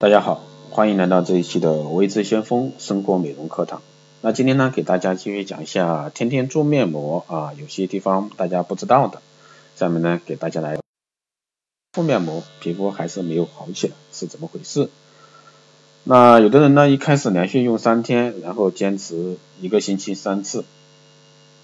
大家好，欢迎来到这一期的微知先锋生活美容课堂。那今天呢，给大家继续讲一下天天做面膜啊，有些地方大家不知道的。下面呢，给大家来敷面膜，皮肤还是没有好起来，是怎么回事？那有的人呢，一开始连续用三天，然后坚持一个星期三次，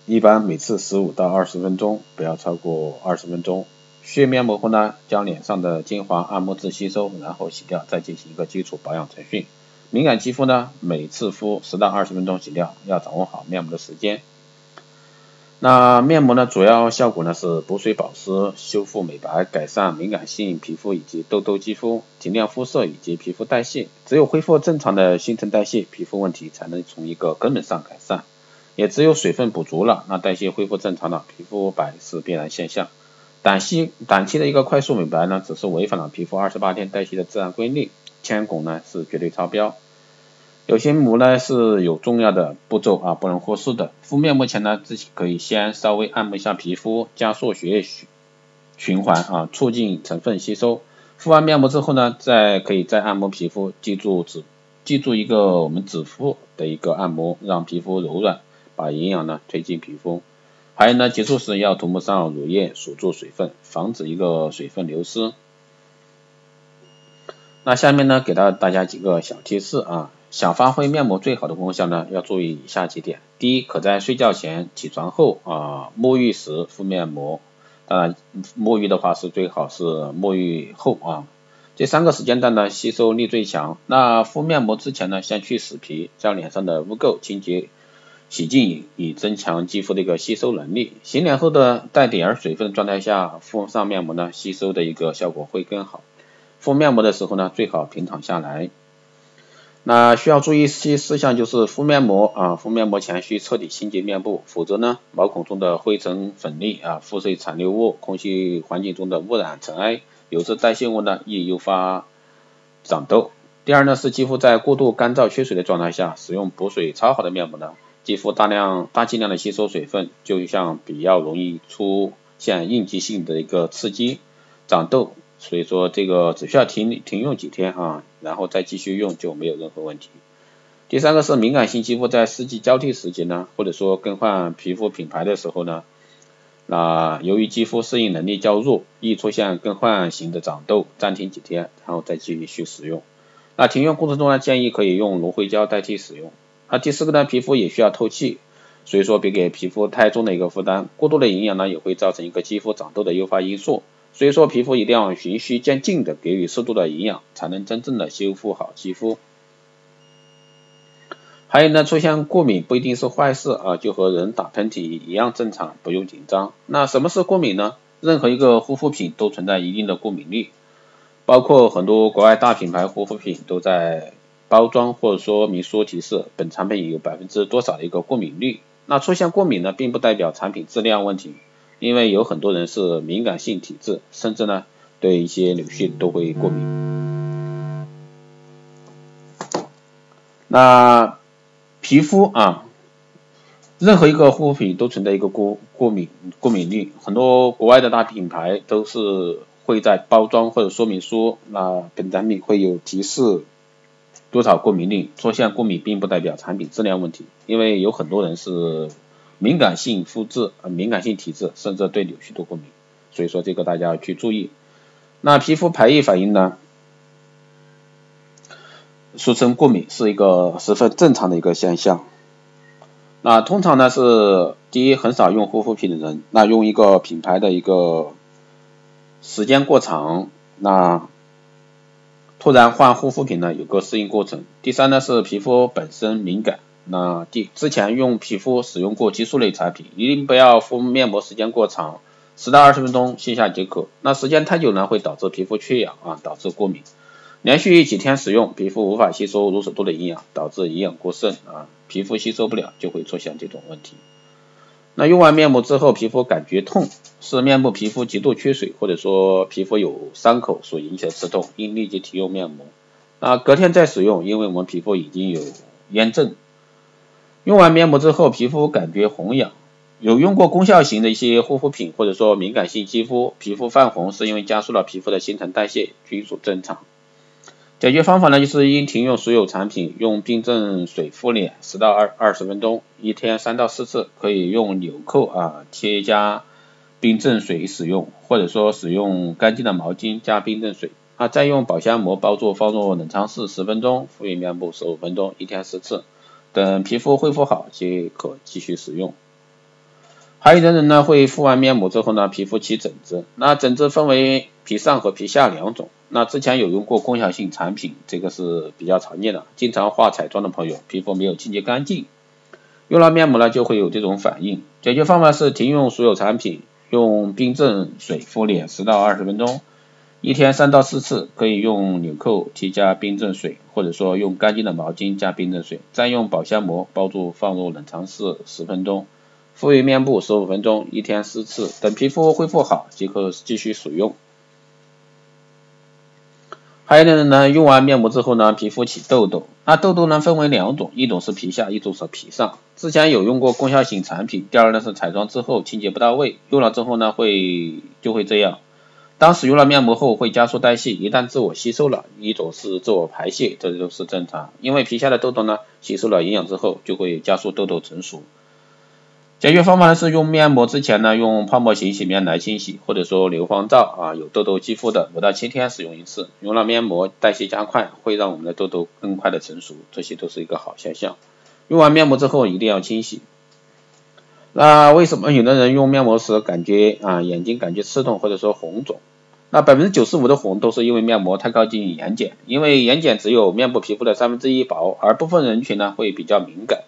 一般每次十五到二十分钟，不要超过二十分钟。卸面膜后呢，将脸上的精华按摩至吸收，然后洗掉，再进行一个基础保养程序。敏感肌肤呢，每次敷十到二十分钟洗掉，要掌握好面膜的时间。那面膜呢，主要效果呢是补水保湿、修复美白、改善敏感性皮肤以及痘痘肌肤、提亮肤色以及皮肤代谢。只有恢复正常的新陈代谢，皮肤问题才能从一个根本上改善。也只有水分补足了，那代谢恢复正常了，皮肤白是必然现象。短期短期的一个快速美白呢，只是违反了皮肤二十八天代谢的自然规律，铅汞呢是绝对超标。有些膜呢是有重要的步骤啊，不能忽视的。敷面膜前呢，自己可以先稍微按摩一下皮肤，加速血液循循环啊，促进成分吸收。敷完面膜之后呢，再可以再按摩皮肤，记住指记住一个我们指腹的一个按摩，让皮肤柔软，把营养呢推进皮肤。还有呢，结束时要涂抹上乳液锁住水分，防止一个水分流失。那下面呢，给到大家几个小提示啊，想发挥面膜最好的功效呢，要注意以下几点。第一，可在睡觉前、起床后啊、沐浴时敷面膜。当然，沐浴的话是最好是沐浴后啊，这三个时间段呢，吸收力最强。那敷面膜之前呢，先去死皮，将脸上的污垢清洁。洗净以增强肌肤的一个吸收能力。洗脸后的带点儿水分状态下敷上面膜呢，吸收的一个效果会更好。敷面膜的时候呢，最好平躺下来。那需要注意一些事项就是敷面膜啊，敷面膜前需彻底清洁面部，否则呢，毛孔中的灰尘、粉粒啊、肤水残留物、空气环境中的污染、尘埃、油脂代谢物呢，易诱发长痘。第二呢，是肌肤在过度干燥缺水的状态下，使用补水超好的面膜呢。肌肤大量大剂量的吸收水分，就像比较容易出现应激性的一个刺激长痘，所以说这个只需要停停用几天啊，然后再继续用就没有任何问题。第三个是敏感性肌肤在四季交替时节呢，或者说更换皮肤品牌的时候呢，那由于肌肤适应能力较弱，易出现更换型的长痘，暂停几天，然后再继续使用。那停用过程中呢，建议可以用芦荟胶代替使用。那第四个呢，皮肤也需要透气，所以说别给皮肤太重的一个负担，过多的营养呢也会造成一个肌肤长痘的诱发因素，所以说皮肤一定要循序渐进的给予适度的营养，才能真正的修复好肌肤。还有呢，出现过敏不一定是坏事啊，就和人打喷嚏一样正常，不用紧张。那什么是过敏呢？任何一个护肤品都存在一定的过敏率，包括很多国外大品牌护肤品都在。包装或者说明书提示本产品有百分之多少的一个过敏率。那出现过敏呢，并不代表产品质量问题，因为有很多人是敏感性体质，甚至呢对一些柳絮都会过敏。那皮肤啊，任何一个护肤品都存在一个过过敏过敏率，很多国外的大品牌都是会在包装或者说明书，那本产品会有提示。多少过敏率？出现过敏并不代表产品质量问题，因为有很多人是敏感性肤质、敏感性体质，甚至对柳絮都过敏，所以说这个大家要去注意。那皮肤排异反应呢？俗称过敏是一个十分正常的一个现象。那通常呢是第一，很少用护肤品的人，那用一个品牌的一个时间过长，那。突然换护肤品呢，有个适应过程。第三呢是皮肤本身敏感，那第之前用皮肤使用过激素类产品，一定不要敷面膜时间过长，十到二十分钟卸下即可。那时间太久呢，会导致皮肤缺氧啊，导致过敏。连续几天使用，皮肤无法吸收如此多的营养，导致营养过剩啊，皮肤吸收不了，就会出现这种问题。那用完面膜之后，皮肤感觉痛，是面部皮肤极度缺水，或者说皮肤有伤口所引起的刺痛，应立即停用面膜。那隔天再使用，因为我们皮肤已经有炎症。用完面膜之后，皮肤感觉红痒，有用过功效型的一些护肤品，或者说敏感性肌肤，皮肤泛红，是因为加速了皮肤的新陈代谢，均属正常。解决方法呢，就是应停用所有产品，用冰镇水敷脸十到二二十分钟，一天三到四次，可以用纽扣啊贴加冰镇水使用，或者说使用干净的毛巾加冰镇水啊，再用保鲜膜包住放入冷藏室十分钟，敷于面部十五分钟，一天十次，等皮肤恢复好即可继续使用。还有的人呢，会敷完面膜之后呢，皮肤起疹子。那疹子分为皮上和皮下两种。那之前有用过功效性产品，这个是比较常见的。经常化彩妆的朋友，皮肤没有清洁干净，用了面膜呢就会有这种反应。解决方法是停用所有产品，用冰镇水敷脸十到二十分钟，一天三到四次，可以用纽扣添加冰镇水，或者说用干净的毛巾加冰镇水，再用保鲜膜包住放入冷藏室十分钟。敷于面部十五分钟，一天四次，等皮肤恢复好即可继续使用。还有的人呢，用完面膜之后呢，皮肤起痘痘，那痘痘呢分为两种，一种是皮下，一种是皮上。之前有用过功效型产品，第二呢是彩妆之后清洁不到位，用了之后呢会就会这样。当使用了面膜后会加速代谢，一旦自我吸收了，一种是自我排泄，这都是正常。因为皮下的痘痘呢吸收了营养之后，就会加速痘痘成熟。解决方法呢是用面膜之前呢用泡沫型洗面奶清洗，或者说硫磺皂啊，有痘痘肌肤的五到七天使用一次，用了面膜代谢加快，会让我们的痘痘更快的成熟，这些都是一个好现象。用完面膜之后一定要清洗。那为什么有的人用面膜时感觉啊眼睛感觉刺痛或者说红肿？那百分之九十五的红都是因为面膜太靠近眼睑，因为眼睑只有面部皮肤的三分之一薄，而部分人群呢会比较敏感。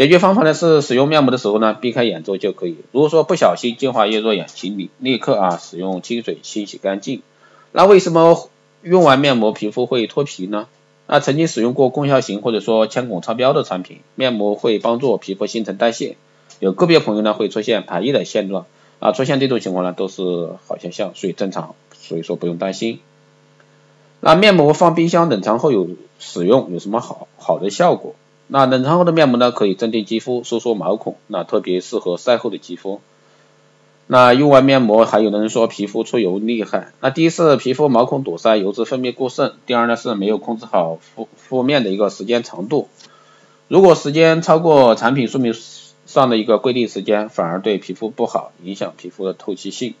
解决方法呢是使用面膜的时候呢避开眼周就可以。如果说不小心精华液入眼，请你立刻啊使用清水清洗干净。那为什么用完面膜皮肤会脱皮呢？那曾经使用过功效型或者说铅汞超标的产品，面膜会帮助皮肤新陈代谢，有个别朋友呢会出现排异的现状啊，出现这种情况呢都是好现象，所以正常，所以说不用担心。那面膜放冰箱冷藏后有使用有什么好好的效果？那冷藏后的面膜呢，可以镇定肌肤、收缩毛孔，那特别适合晒后的肌肤。那用完面膜，还有的人说皮肤出油厉害。那第一是皮肤毛孔堵塞，油脂分泌过剩；第二呢是没有控制好敷敷面的一个时间长度。如果时间超过产品说明上的一个规定时间，反而对皮肤不好，影响皮肤的透气性。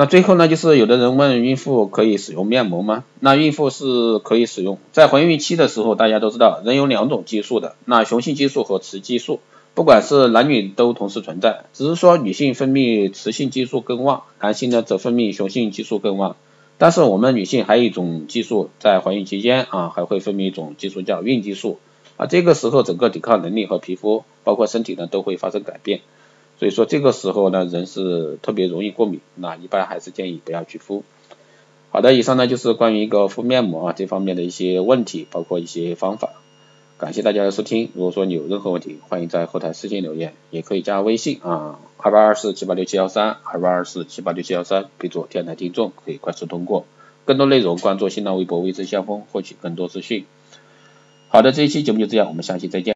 那最后呢，就是有的人问孕妇可以使用面膜吗？那孕妇是可以使用，在怀孕期的时候，大家都知道人有两种激素的，那雄性激素和雌激素，不管是男女都同时存在，只是说女性分泌雌性激素更旺，男性呢则分泌雄性激素更旺。但是我们女性还有一种激素，在怀孕期间啊还会分泌一种激素叫孕激素，啊这个时候整个抵抗能力和皮肤包括身体呢都会发生改变。所以说这个时候呢，人是特别容易过敏，那一般还是建议不要去敷。好的，以上呢就是关于一个敷面膜啊这方面的一些问题，包括一些方法。感谢大家的收听，如果说你有任何问题，欢迎在后台私信留言，也可以加微信啊二八二四七八六七幺三二八二四七八六七幺三，备注电台听众，可以快速通过。更多内容关注新浪微博微之相锋，获取更多资讯。好的，这一期节目就这样，我们下期再见。